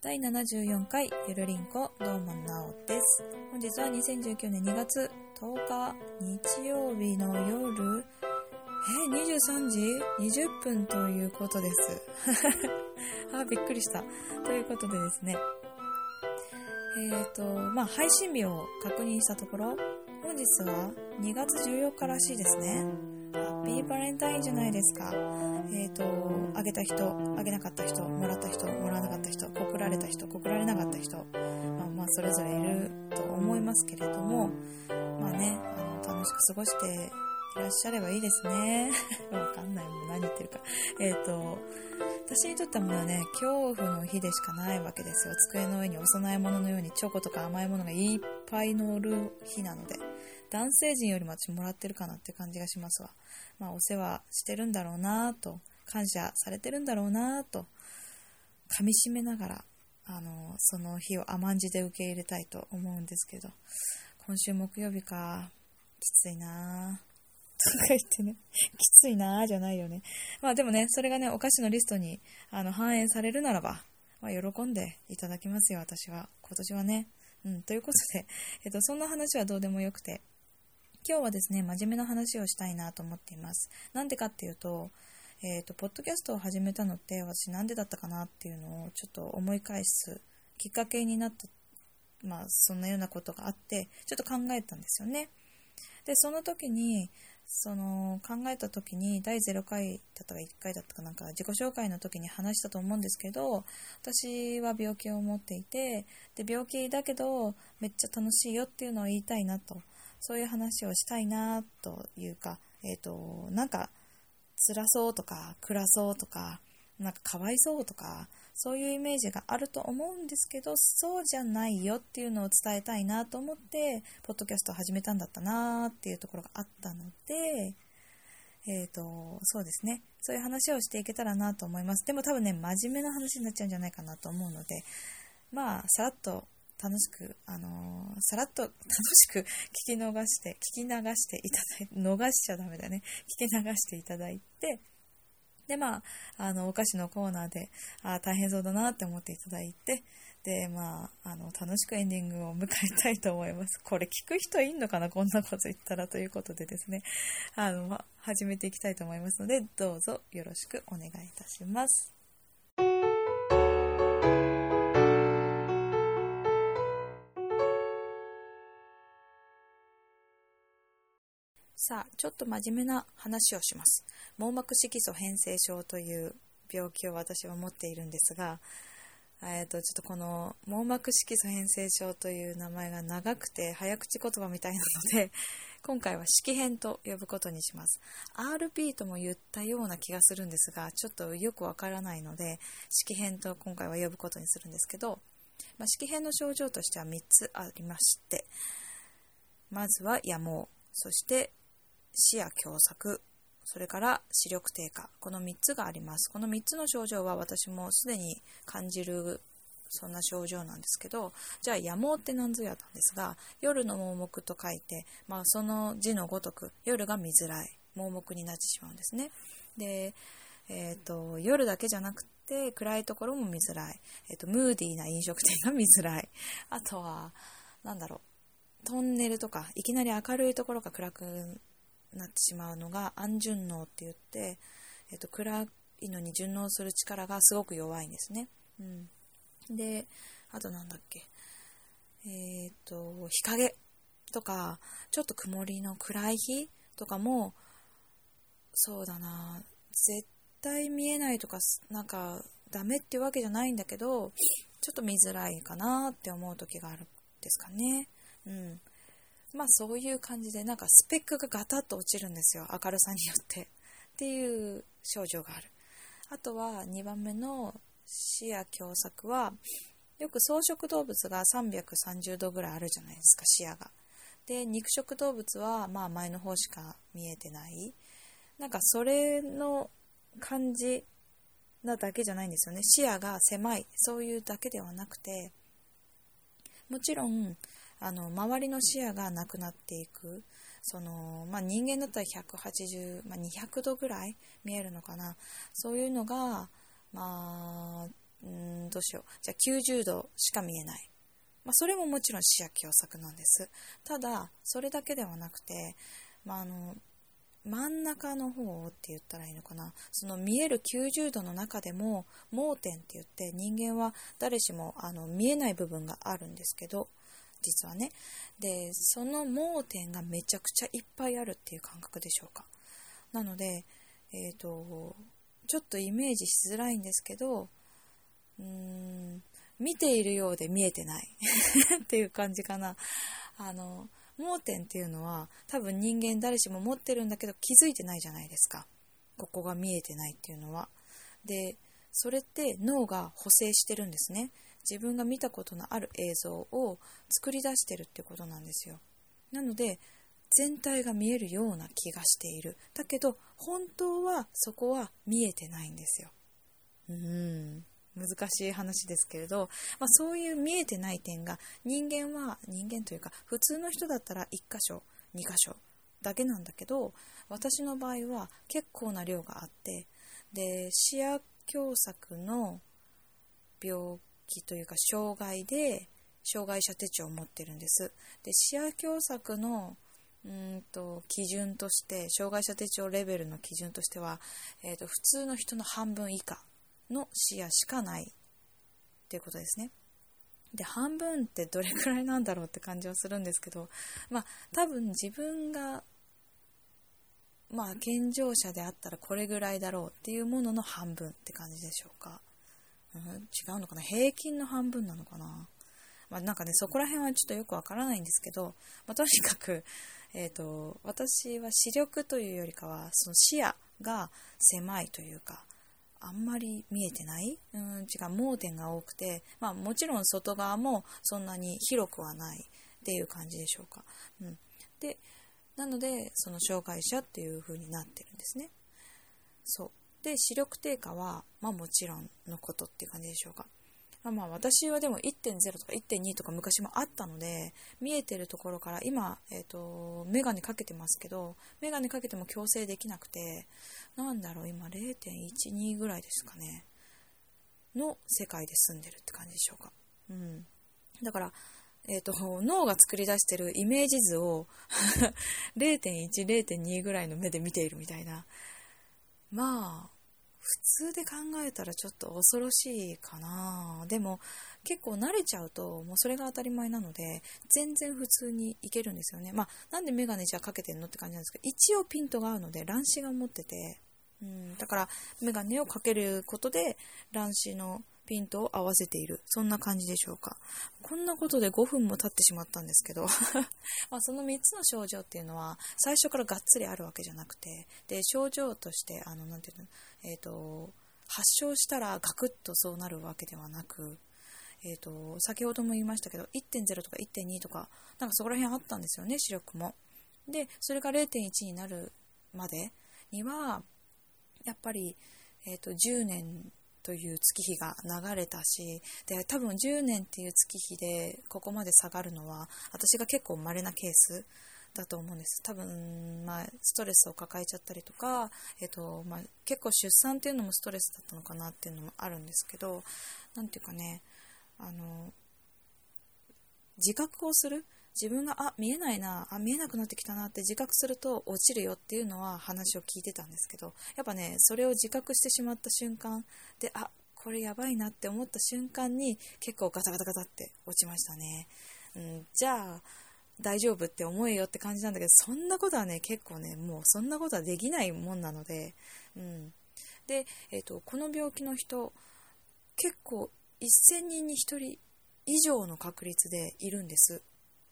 第74回ゆるりんこどうもなおです。本日は2019年2月10日日曜日の夜え23時？20分ということです。あびっくりした。ということでですね。えっ、ー、とまあ配信日を確認したところ本日は2月14日らしいですね。ピーバレンタインじゃないですか。えっ、ー、と、あげた人、あげなかった人、もらった人、もらわなかった人、告られた人、告られなかった人、まあ、まあ、それぞれいると思いますけれども、まあね、あの、楽しく過ごしていらっしゃればいいですね。わかんないもん、何言ってるか。えっ、ー、と、私にとってはもうね、恐怖の日でしかないわけですよ。机の上にお供え物のようにチョコとか甘いものがいっぱい乗る日なので。男性陣よりも私もらってるかなって感じがしますわ。まあ、お世話してるんだろうなと、感謝されてるんだろうなと、噛み締めながら、あの、その日を甘んじて受け入れたいと思うんですけど、今週木曜日か、きついなとか言ってね、きついなじゃないよね。まあでもね、それがね、お菓子のリストにあの反映されるならば、まあ、喜んでいただきますよ、私は。今年はね。うん、ということで、えっと、そんな話はどうでもよくて、今日はですね、真面目な話をしたいなと思っています。なんでかっていうと、えっ、ー、と、ポッドキャストを始めたのって私なんでだったかなっていうのをちょっと思い返すきっかけになった、まあそんなようなことがあって、ちょっと考えたんですよね。で、その時に、その考えた時に第0回だったか1回だったかなんか自己紹介の時に話したと思うんですけど私は病気を持っていてで病気だけどめっちゃ楽しいよっていうのを言いたいなとそういう話をしたいなというか、えっ、ー、と、なんか、辛そうとか、暗そうとか、なんかかわいそうとか、そういうイメージがあると思うんですけど、そうじゃないよっていうのを伝えたいなと思って、ポッドキャストを始めたんだったなっていうところがあったので、えっ、ー、と、そうですね。そういう話をしていけたらなと思います。でも多分ね、真面目な話になっちゃうんじゃないかなと思うので、まあ、さらっと楽しく、あのー、さらっと楽しく聞き逃して、聞き流していただいて、逃しちゃダメだね。聞き流していただいて、で、まあ、あの、お菓子のコーナーで、あ大変そうだなって思っていただいて、で、まあ、あの、楽しくエンディングを迎えたいと思います。これ聞く人いんのかなこんなこと言ったらということでですね、あの、まあ、始めていきたいと思いますので、どうぞよろしくお願いいたします。さあ、ちょっと真面目な話をします。網膜色素変性症という病気を私は持っているんですが、えーと、ちょっとこの網膜色素変性症という名前が長くて早口言葉みたいなので、今回は色変と呼ぶことにします。RP とも言ったような気がするんですが、ちょっとよくわからないので、色変と今回は呼ぶことにするんですけど、まあ、色変の症状としては3つありまして、まずは野毛、そして視野狭窄、それから視力低下、この3つがあります。この3つの症状は私もすでに感じるそんな症状なんですけど、じゃあ、野毛って何ぞやなんですが、夜の盲目と書いて、まあ、その字のごとく、夜が見づらい、盲目になってしまうんですね。で、えっ、ー、と、夜だけじゃなくて、暗いところも見づらい。えっ、ー、と、ムーディーな飲食店が見づらい。あとは、なんだろう、トンネルとか、いきなり明るいところが暗くなってしまうのが暗順応って言って、えっと、暗いのに順応する力がすごく弱いんですね。うん、で、あとなんだっけ、えっ、と、日陰とか、ちょっと曇りの暗い日とかも、そうだな、絶対見えないとか、なんか、ダメっていうわけじゃないんだけど、ちょっと見づらいかなって思う時があるんですかね。うん。まあそういう感じでなんかスペックがガタッと落ちるんですよ。明るさによって。っていう症状がある。あとは2番目の視野狭窄はよく草食動物が330度ぐらいあるじゃないですか視野が。で肉食動物はまあ前の方しか見えてない。なんかそれの感じなだけじゃないんですよね。視野が狭い。そういうだけではなくて。もちろんあの周りの視野がなくなっていくその、まあ、人間だったら180、まあ、200度ぐらい見えるのかなそういうのが、まあ、んどうしよう。じゃあ90度しか見えない。まあ、それももちろん視野狭窄なんです。ただ、それだけではなくて、まあ、あの、真ん中の方って言ったらいいのかな。その見える90度の中でも、盲点って言って人間は誰しもあの見えない部分があるんですけど、実はね。で、その盲点がめちゃくちゃいっぱいあるっていう感覚でしょうか。なので、えっ、ー、と、ちょっとイメージしづらいんですけど、うーん、見ているようで見えてない っていう感じかな。あの、盲点っていうのは多分人間誰しも持ってるんだけど気づいてないじゃないですか。ここが見えてないっていうのは。で、それって脳が補正してるんですね。自分が見たことのある映像を作り出してるってことなんですよ。なので、全体が見えるような気がしている。だけど、本当はそこは見えてないんですよ。うーん。難しい話ですけれど、まあ、そういう見えてない点が人間は人間というか普通の人だったら1箇所2箇所だけなんだけど私の場合は結構な量があってで視野狭窄の病気というか障害で障害者手帳を持ってるんですで視野狭窄のうんと基準として障害者手帳レベルの基準としては、えーと普通の人の半分以下の視野しかないっていうことですね。で、半分ってどれくらいなんだろうって感じはするんですけど、まあ、多分自分が、まあ、健常者であったらこれぐらいだろうっていうものの半分って感じでしょうか。うん、違うのかな？平均の半分なのかな？まあ、なんかね、そこら辺はちょっとよくわからないんですけど、まあ、とにかく、えっ、ー、と、私は視力というよりかは、その視野が狭いというか、あんまり見えてない？うん違う盲点が多くて、まあ、もちろん外側もそんなに広くはないっていう感じでしょうか。うん、でなのでその障害者っていう風になってるんですね。そう。で視力低下は、まあ、もちろんのことっていう感じでしょうか。まあ私はでも1.0とか1.2とか昔もあったので、見えてるところから今、えっ、ー、と、メガネかけてますけど、メガネかけても矯正できなくて、なんだろう、今0.12ぐらいですかね、の世界で住んでるって感じでしょうか。うん。だから、えっ、ー、と、脳が作り出してるイメージ図を0.1、0.2ぐらいの目で見ているみたいな。まあ、普通で考えたらちょっと恐ろしいかな。でも結構慣れちゃうともうそれが当たり前なので全然普通にいけるんですよね。まあなんでメガネじゃかけてんのって感じなんですけど一応ピントが合うので乱視が持ってて。うんだからメガネをかけることで乱視のピントを合わせている。そんな感じでしょうか。こんなことで5分も経ってしまったんですけど まあその3つの症状っていうのは最初からがっつりあるわけじゃなくて、で、症状として、あの、なんていうの、えっ、ー、と、発症したらガクッとそうなるわけではなく、えっ、ー、と、先ほども言いましたけど、1.0とか1.2とか、なんかそこら辺あったんですよね、視力も。で、それが0.1になるまでには、やっぱり、えっ、ー、と、10年という月日が流れたしで多分10年っていう月日でここまで下がるのは私が結構稀なケースだと思うんです。多分、まあ、ストレスを抱えちゃったりとか、えーとまあ、結構出産っていうのもストレスだったのかなっていうのもあるんですけど何ていうかねあの自覚をする自分があ見えないなあ見えなくなってきたなって自覚すると落ちるよっていうのは話を聞いてたんですけどやっぱねそれを自覚してしまった瞬間であこれやばいなって思った瞬間に結構ガタガタガタって落ちましたね、うん、じゃあ大丈夫って思えよって感じなんだけどそんなことはね結構ねもうそんなことはできないもんなので、うん、で、えーと、とこの病気の人結構1000人に1人以上の確率でいるんです。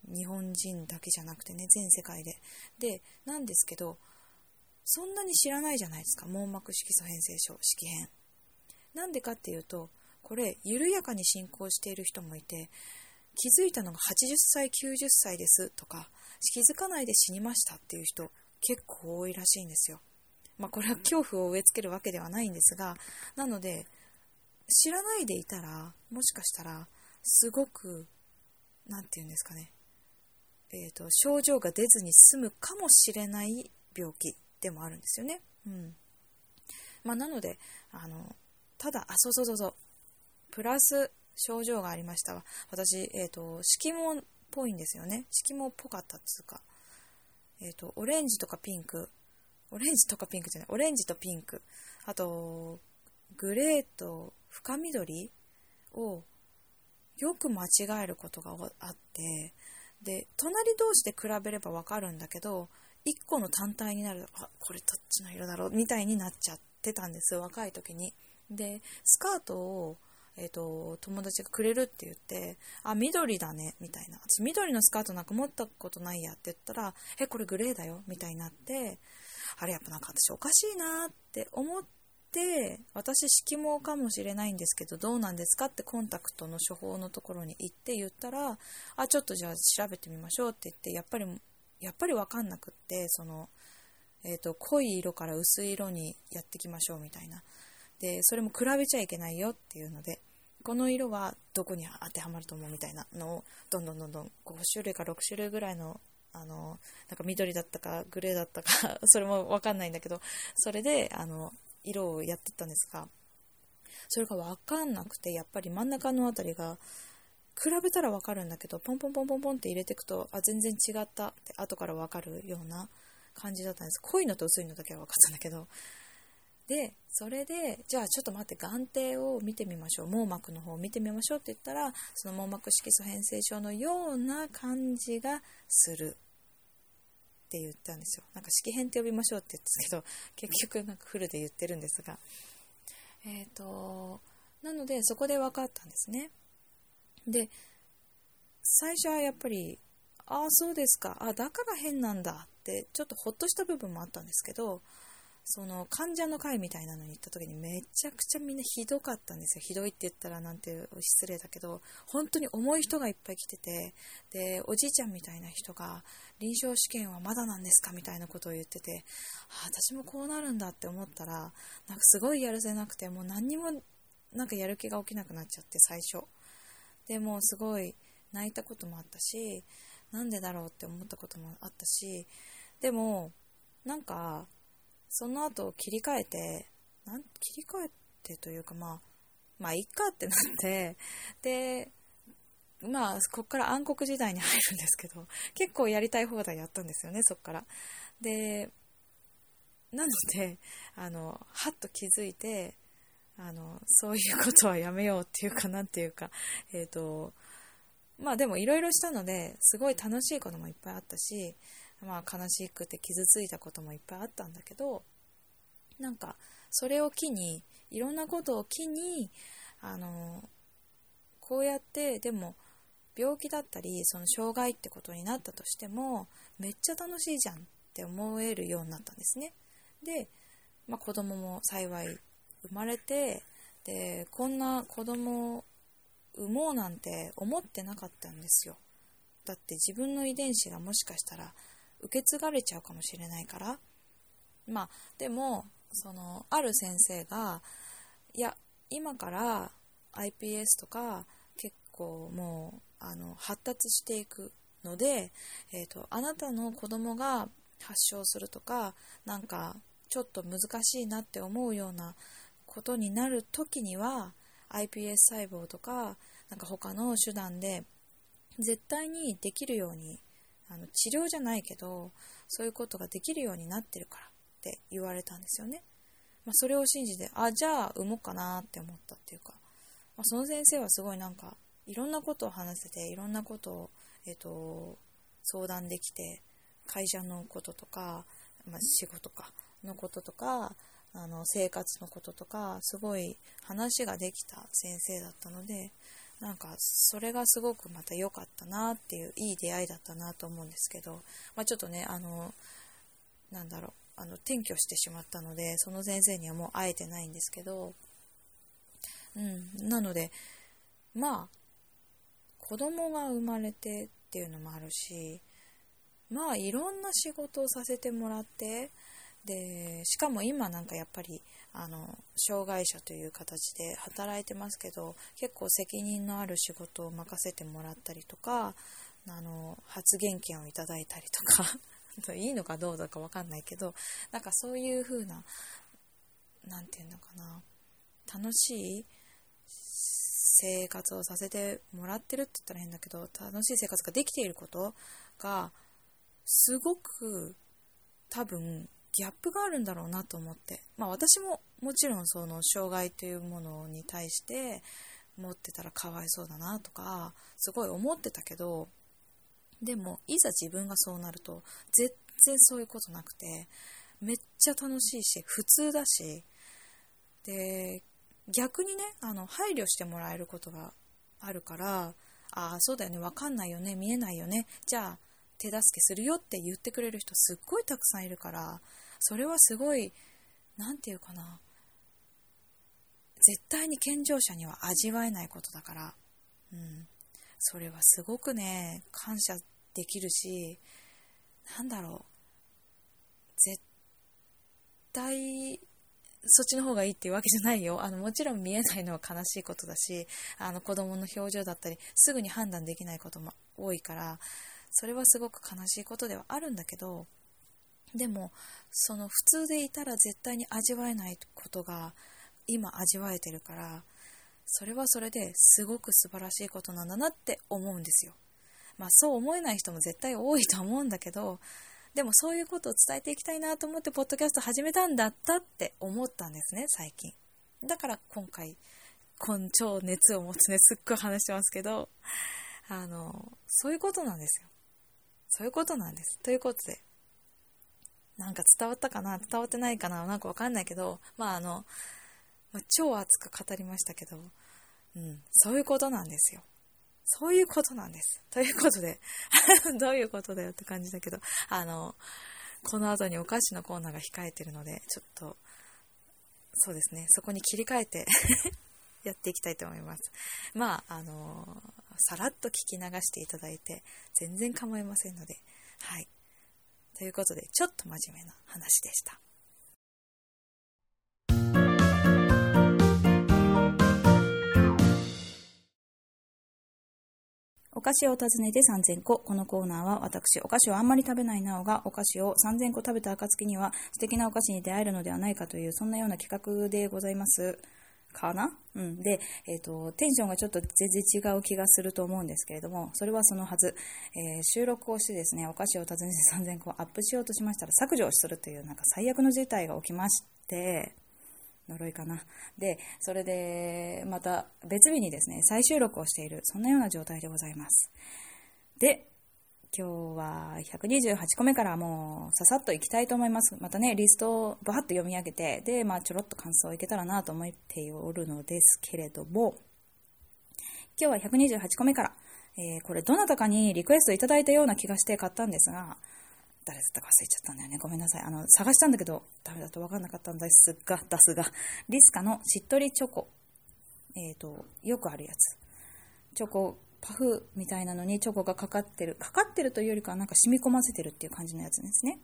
日本人だけじゃなくてね、全世界で。で、なんですけど、そんなに知らないじゃないですか、網膜色素変性症、色変。なんでかっていうと、これ、緩やかに進行している人もいて、気づいたのが80歳、90歳ですとか、気づかないで死にましたっていう人、結構多いらしいんですよ。まあ、これは恐怖を植え付けるわけではないんですが、なので、知らないでいたら、もしかしたら、すごく、何て言うんですかね、えーと、症状が出ずに済むかもしれない病気でもあるんですよね。うんまあ、なのであのただあそうそうそうそうプラス症状がありましたわ。私、えっ、ー、と、色毛っぽいんですよね。色毛っぽかったっつうか。えっ、ー、と、オレンジとかピンク。オレンジとかピンクじゃない。オレンジとピンク。あと、グレーと深緑をよく間違えることがあって、で、隣同士で比べればわかるんだけど、1個の単体になる、あ、これどっちの色だろうみたいになっちゃってたんです、若い時に。で、スカートを、えっ、ー、と、友達がくれるって言って、あ、緑だね、みたいな。私、緑のスカートなんか持ったことないやって言ったら、え、これグレーだよ、みたいになって、あれやっぱなんか私おかしいなって思って、私色毛かもしれないんですけどどうなんですかってコンタクトの処方のところに行って言ったらあちょっとじゃあ調べてみましょうって言ってやっぱりやっぱり分かんなくってその、えーと、濃い色から薄い色にやっていきましょうみたいな。でそれも比べちゃいけないよっていうのでこの色はどこに当てはまると思うみたいなのをどんどんどんどん5種類か6種類ぐらいのあのなんか緑だったかグレーだったか それも分かんないんだけどそれであの色をやってたんですがそれが分かんなくてやっぱり真ん中の辺りが比べたらわかるんだけど、ポンポンポンポンポンって入れていくと、あ、全然違ったって後からわかるような感じだったんです。濃いのと薄いのだけは分かったんだけど。で、それで、じゃあちょっと待って、眼底を見てみましょう。網膜の方を見てみましょうって言ったら、その網膜色素変性症のような感じがする。って言ったんですよ。なんか式編って呼びましょうって言ったけど、結局なんかフルで言ってるんですが。えっ、ー、と、なのでそこで分かったんですね。で、最初はやっぱり、ああ、そうですか、あだから変なんだって、ちょっとほっとした部分もあったんですけど、その患者の会みたいなのに行った時にめちゃくちゃみんなひどかったんですよ。ひどいって言ったらなんて失礼だけど、本当に重い人がいっぱい来てて、で、おじいちゃんみたいな人が、臨床試験はまだなんですかみたいなことを言ってて、あ私もこうなるんだって思ったら、なんかすごいやるせなくて、もう何にもなんかやる気が起きなくなっちゃって最初。でもすごい泣いたこともあったしなんでだろうって思ったこともあったしでもなんかその後切り替えてなん切り替えてというかまあまあいっかってなって でまあこっから暗黒時代に入るんですけど結構やりたい放題やったんですよねそっから。でなのであのはっと気づいてあの、そういうことはやめようっていうかなんていうか、えっ、ー、と、まあでもいろいろしたので、すごい楽しいこともいっぱいあったし、まあ悲しくて傷ついたこともいっぱいあったんだけど、なんか、それを機に、いろんなことを機に、あの、こうやって、でも、病気だったり、その障害ってことになったとしても、めっちゃ楽しいじゃんって思えるようになったんですね。で、まあ、子供も幸い生まれてでこんな子供を産もうなんて思ってなかったんですよだって自分の遺伝子がもしかしたら受け継がれちゃうかもしれないから。まあでもそのある先生がいや今から iPS とか結構もうあの発達していくので、えーとあなたの子供が発症するとかなんかちょっと難しいなって思うようなことになる時には iPS 細胞とかなんか他の手段で絶対にできるようにあの治療じゃないけどそういうことができるようになってるからって言われたんですよね、まあ、それを信じてあじゃあ産もうかなって思ったっていうか、まあ、その先生はすごいなんかいろんなことを話せていろんなことを、えーと、相談できて会社のこととか、まあ、仕事かのこととかあの生活のこととかすごい話ができた先生だったのでなんかそれがすごくまた良かったなっていういい出会いだったなと思うんですけど、まあ、ちょっとねあのなんだろうあの転居してしまったのでその先生にはもう会えてないんですけど、うん、なのでまあ子供が生まれてっていうのもあるしまあいろんな仕事をさせてもらってでしかも今なんかやっぱりあの障害者という形で働いてますけど結構責任のある仕事を任せてもらったりとかあの発言権をいただいたりとか いいのかどうだか分かんないけどなんかそういう風な何て言うのかな楽しい生活をさせてもらってるって言ったら変だけど、楽しい生活ができていることが、すごく多分ギャップがあるんだろうなと思って。まあ私ももちろんその障害というものに対して持ってたらかわいそうだなとか、すごい思ってたけど、でもいざ自分がそうなると全然そういうことなくて、めっちゃ楽しいし、普通だし、で、逆にね、あの、配慮してもらえることがあるから、ああ、そうだよね、わかんないよね、見えないよね、じゃあ、手助けするよって言ってくれる人すっごいたくさんいるから、それはすごい、なんていうかな、絶対に健常者には味わえないことだから、うん、それはすごくね、感謝できるし、なんだろう、絶対そっちの方がいいっていうわけじゃないよ。あの、もちろん見えないのは悲しいことだし、あの、子供の表情だったり、すぐに判断できないことも多いから、それはすごく悲しいことではあるんだけど、でも、その普通でいたら絶対に味わえないことが、今味わえてるから、それはそれですごく素晴らしいことなんだなって思うんですよ。まあそう思えない人も絶対多いと思うんだけど、でもそういうことを伝えていきたいなと思ってポッドキャスト始めたんだったって思ったんですね、最近。だから今回、根超熱を持ってね、すっごい話してますけど、あの、そういうことなんですよ。そういうことなんです。ということで、なんか伝わったかな？伝わってないかな？なんかわかんないけど、まああの、ま、超熱く語りましたけど、うん、そういうことなんですよ。そういうことなんです。ということで、どういうことだよって感じだけど、あの、この後にお菓子のコーナーが控えてるので、ちょっと、そうですね、そこに切り替えて やっていきたいと思います。まあ、あのさらっと聞き流していただいて、全然構いませんので、はい。ということで、ちょっと真面目な話でした。お菓子を訪ねて3000個。このコーナーは私、お菓子をあんまり食べないなおが、お菓子を3000個食べた暁には素敵なお菓子に出会えるのではないかという、そんなような企画でございます。かな？うん。で、えっ、ー、と、テンションがちょっと全然違う気がすると思うんですけれども、それはそのはず。えー、収録をしてですね、お菓子を訪ねて3000個アップしようとしましたら削除をするという、なんか最悪の事態が起きまして、呪いかな。で、それで、また別日にですね、再収録をしている、そんなような状態でございます。で、今日は128個目からもうささっといきたいと思います。またね、リストをバーッと読み上げて、で、まあちょろっと感想いけたらなと思っておるのですけれども、今日は128個目から、えー、これどなたかにリクエストいただいたような気がして買ったんですが、誰だったか忘れちゃったんだよね。ごめんなさい。あの、探したんだけど、ダメだと分かんなかったんですが、出すが、リスカのしっとりチョコ。えっ、ー、と、よくあるやつ。チョコ、パフみたいなのにチョコがかかってる。かかってるというよりかはなんか染み込ませてるっていう感じのやつですね。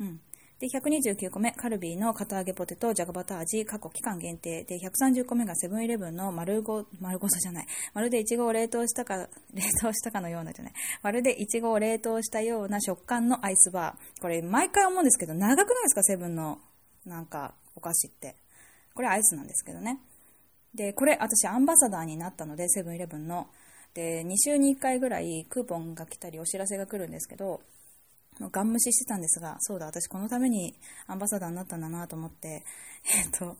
うん。で、129個目、カルビーの片揚げポテト、じゃがバター味、過去期間限定。で、130個目がセブンイレブンの丸ご、丸ごとじゃない。まるでイチゴを冷凍したか、冷凍したかのようなじゃない。まるでイチゴを冷凍したような食感のアイスバー。これ、毎回思うんですけど、長くないですか、セブンの、なんか、お菓子って。これアイスなんですけどね。で、これ、私アンバサダーになったので、セブンイレブンの。で、2週に1回ぐらいクーポンが来たりお知らせが来るんですけど、ガン無視してたんですが、そうだ、私このためにアンバサダーになったんだなと思って、えっ、と、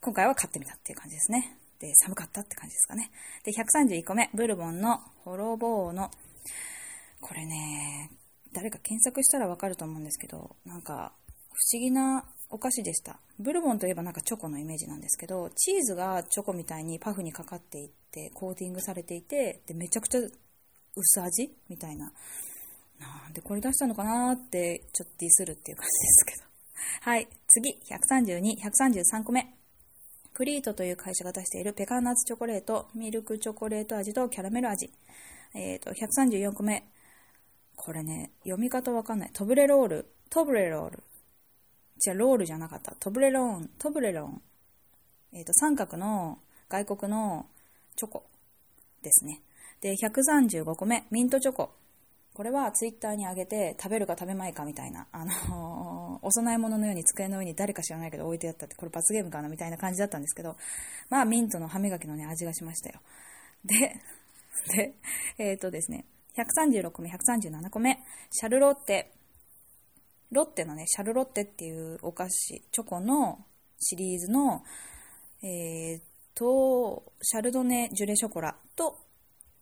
今回は買ってみたっていう感じですね。で、寒かったって感じですかね。で、131個目、ブルボンのホロボーの、これね、誰か検索したらわかると思うんですけど、なんか、不思議なお菓子でした。ブルボンといえばなんかチョコのイメージなんですけど、チーズがチョコみたいにパフにかかっていって、コーティングされていて、で、めちゃくちゃ薄味みたいな。なんでこれ出したのかなーってちょっとディスるっていう感じですけど。はい。次、132、133個目。クリートという会社が出しているペカンナッツチョコレート、ミルクチョコレート味とキャラメル味。えっ、ー、と、134個目。これね、読み方わかんない。トブレロール。トブレロール。じゃロールじゃなかった。トブレローン。トブレローン。えっ、ー、と、三角の外国のチョコですね。で、135個目。ミントチョコ。これはツイッターに上げて食べるか食べまいかみたいな、あのー、お供え物のように机の上に誰か知らないけど置いてあったって、これ罰ゲームかなみたいな感じだったんですけど、まあミントの歯磨きのね、味がしましたよ。で、で、えっ、ー、とですね、136個目、137個目、シャルロッテ。ロッテのね、シャルロッテっていうお菓子、チョコのシリーズの、えー、と、シャルドネジュレショコラと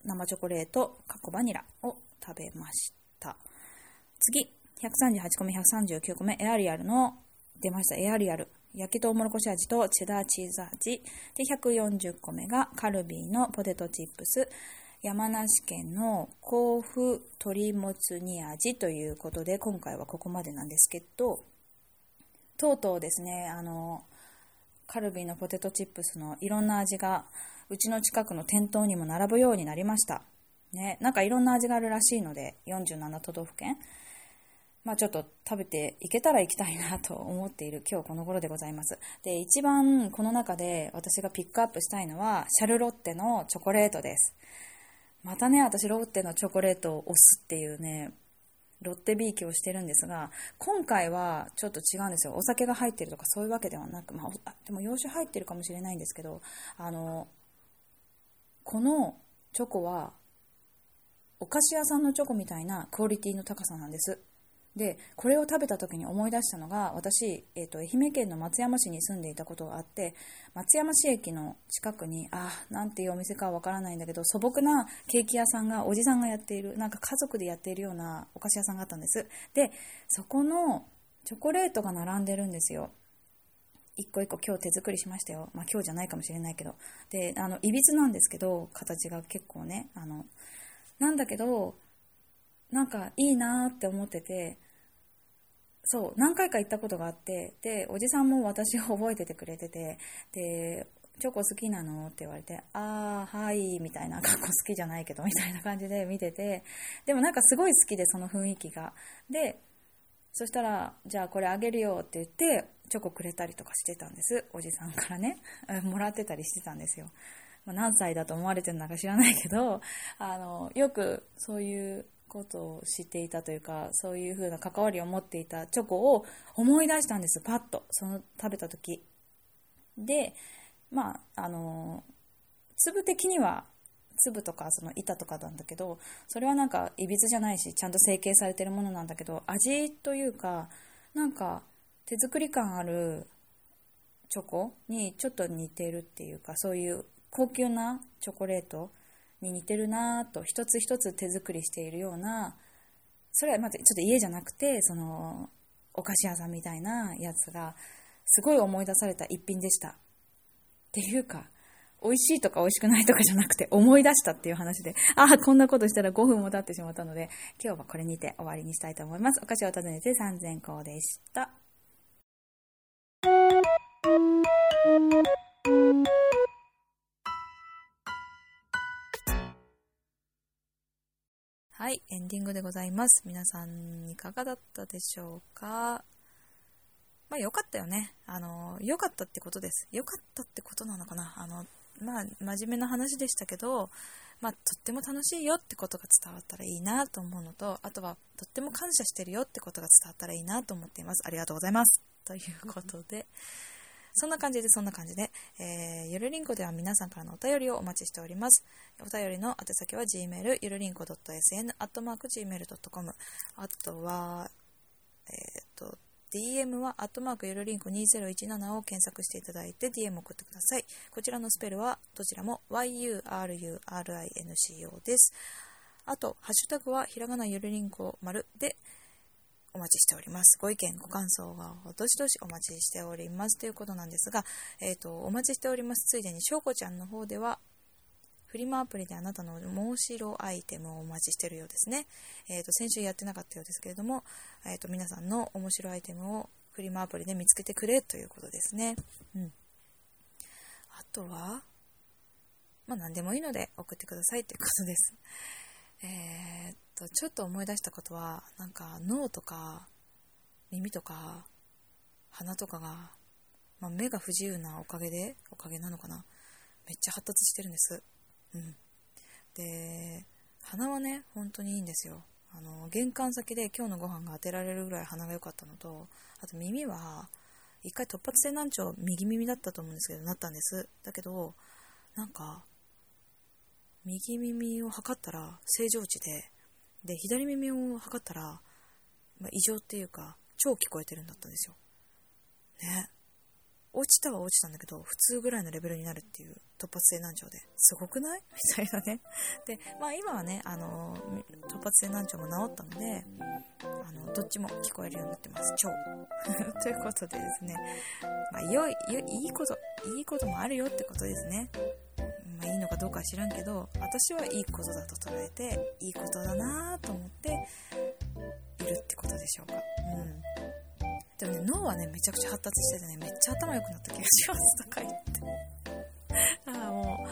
生チョコレート、カコバニラを食べました。次、138個目、139個目、エアリアルの、出ました、エアリアル。焼きとうもろこし味とチェダーチーズ味。で、140個目がカルビーのポテトチップス。山梨県の甲府鶏もつ煮味ということで、今回はここまでなんですけど、とうとうですね、あの、カルビーのポテトチップスのいろんな味が、うちの近くの店頭にも並ぶようになりました。ね、なんかいろんな味があるらしいので、47都道府県。まあちょっと食べていけたら行きたいなと思っている今日この頃でございます。で、一番この中で私がピックアップしたいのは、シャルロッテのチョコレートです。またね、私ロッテのチョコレートを押すっていうね、ロッテビーキをしてるんですが、今回はちょっと違うんですよ。お酒が入ってるとかそういうわけではなく、まあ、でも洋酒入ってるかもしれないんですけど、あの、このチョコは、お菓子屋さんのチョコみたいなクオリティの高さなんです。でこれを食べた時に思い出したのが私、えーと、愛媛県の松山市に住んでいたことがあって松山市駅の近くにあなんていうお店かわからないんだけど素朴なケーキ屋さんがおじさんがやっているなんか家族でやっているようなお菓子屋さんがあったんですでそこのチョコレートが並んでるんですよ一個一個今日手作りしましたよ。まあ今日じゃないかもしれないけど。で、あの、いびつなんですけど、形が結構ね、あの、なんだけど、なんかいいなって思ってて、そう、何回か行ったことがあって、で、おじさんも私を覚えててくれてて、で、チョコ好きなの？って言われて、あー、はい、みたいな、格好好きじゃないけど、みたいな感じで見てて、でもなんかすごい好きで、その雰囲気が。で、そしたら、じゃあこれあげるよって言って、チョコくれたりとかしてたんです。おじさんからね。もらってたりしてたんですよ。ま、何歳だと思われてるのか知らないけど、あの、よくそういうことを知っていたというか、そういう風な関わりを持っていたチョコを思い出したんです、パッと。その食べた時。で、まあ、あの、粒的には、粒とかその板とかなんだけど、それはなんかいびつじゃないし、ちゃんと成形されてるものなんだけど、味というか、なんか手作り感あるチョコにちょっと似てるっていうか、そういう高級なチョコレートに似てるなと一つ一つ手作りしているようなそれはまずちょっと家じゃなくてそのお菓子屋さんみたいなやつがすごい思い出された一品でしたっていうか美味しいとか美味しくないとかじゃなくて思い出したっていう話で、ああ、こんなことしたら5分も経ってしまったので、今日はこれにて終わりにしたいと思います。お菓子を訪ねて3000個でした。はい、エンディングでございます。皆さんいかがだったでしょうか？まあ良かったよね。あの、良かったってことです。良かったってことなのかな？あの、まあ真面目な話でしたけど、まあとっても楽しいよってことが伝わったらいいなと思うのと、あとはとっても感謝してるよってことが伝わったらいいなと思っています。ありがとうございます。ということで、そんな感じで、そんな感じで、えー、ゆるりんこでは皆さんからのお便りをお待ちしております。お便りの宛先は gmail、ゆるりんこ .sn、アットマーク gmail.com、あとは、えっ、ー、と、DM は、アットマークゆるりんこ2017を検索していただいて DM を送ってください。こちらのスペルは、どちらも yurinco です。あと、ハッシュタグは、ひらがなゆるりんこ丸で、お待ちしております。ご意見、ご感想はどしどしお待ちしておりますということなんですが、えっ、ー、と、お待ちしております。ついでに、しょうこちゃんの方では、フリマアプリであなたの面白アイテムをお待ちしてるようですね。えっ、ー、と、先週やってなかったようですけれども、えっ、ー、と、皆さんの面白アイテムをフリマアプリで見つけてくれということですね。うん。あとは、まあ、何でもいいので送ってくださいということです。えー、っと、ちょっと思い出したことは、なんか脳とか耳とか鼻とかが、まあ、目が不自由なおかげで、おかげなのかな。めっちゃ発達してるんです。うん。で、鼻はね、本当にいいんですよ。あの、玄関先で今日のご飯が当てられるぐらい鼻が良かったのと、あと耳は、一回突発性難聴右耳だったと思うんですけど、なったんです。だけど、なんか、右耳を測ったら正常値で、で、左耳を測ったら、まあ、異常っていうか、超聞こえてるんだったんですよ。ね。落ちたは落ちたんだけど、普通ぐらいのレベルになるっていう突発性難聴で、すごくない？みたいなね。で、まあ今はね、あの、突発性難聴も治ったので、あの、どっちも聞こえるようになってます。超。ということでですね、まあ、良い、いいこと、いいこともあるよってことですね。のかどうかは知らんけど、私はいいことだと捉えて、いいことだなぁと思っているってことでしょうか。うん。でもね、脳はね、めちゃくちゃ発達しててね、めっちゃ頭良くなった気がしますとか言って。ああ、も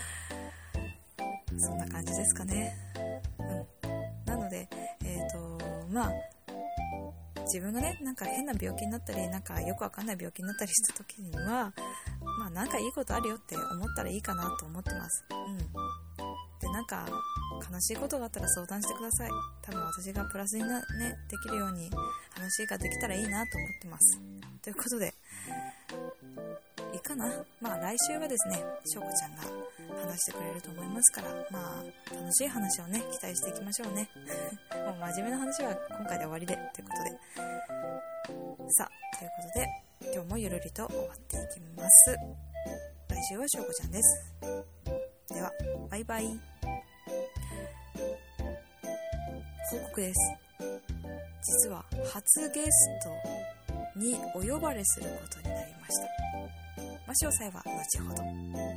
う、そんな感じですかね。うん。なので、えっ、ー、と、まあ、自分がね、なんか変な病気になったり、なんかよくわかんない病気になったりした時には、なんかいいことあるよって思ったらいいかなと思ってます。うん。で、なんか、悲しいことがあったら相談してください。多分私がプラスにな、ね、できるように話ができたらいいなと思ってます。ということで、いいかな？まあ来週はですね、しょうこちゃんが話してくれると思いますから、まあ楽しい話をね、期待していきましょうね。もう真面目な話は今回で終わりで、ということで。さあ、ということで、今日もゆるりと終わっていきます。来週はしょうこちゃんです。では、バイバイ。報告です。実は初ゲストにお呼ばれすることになりました。まあ、詳細は後ほど。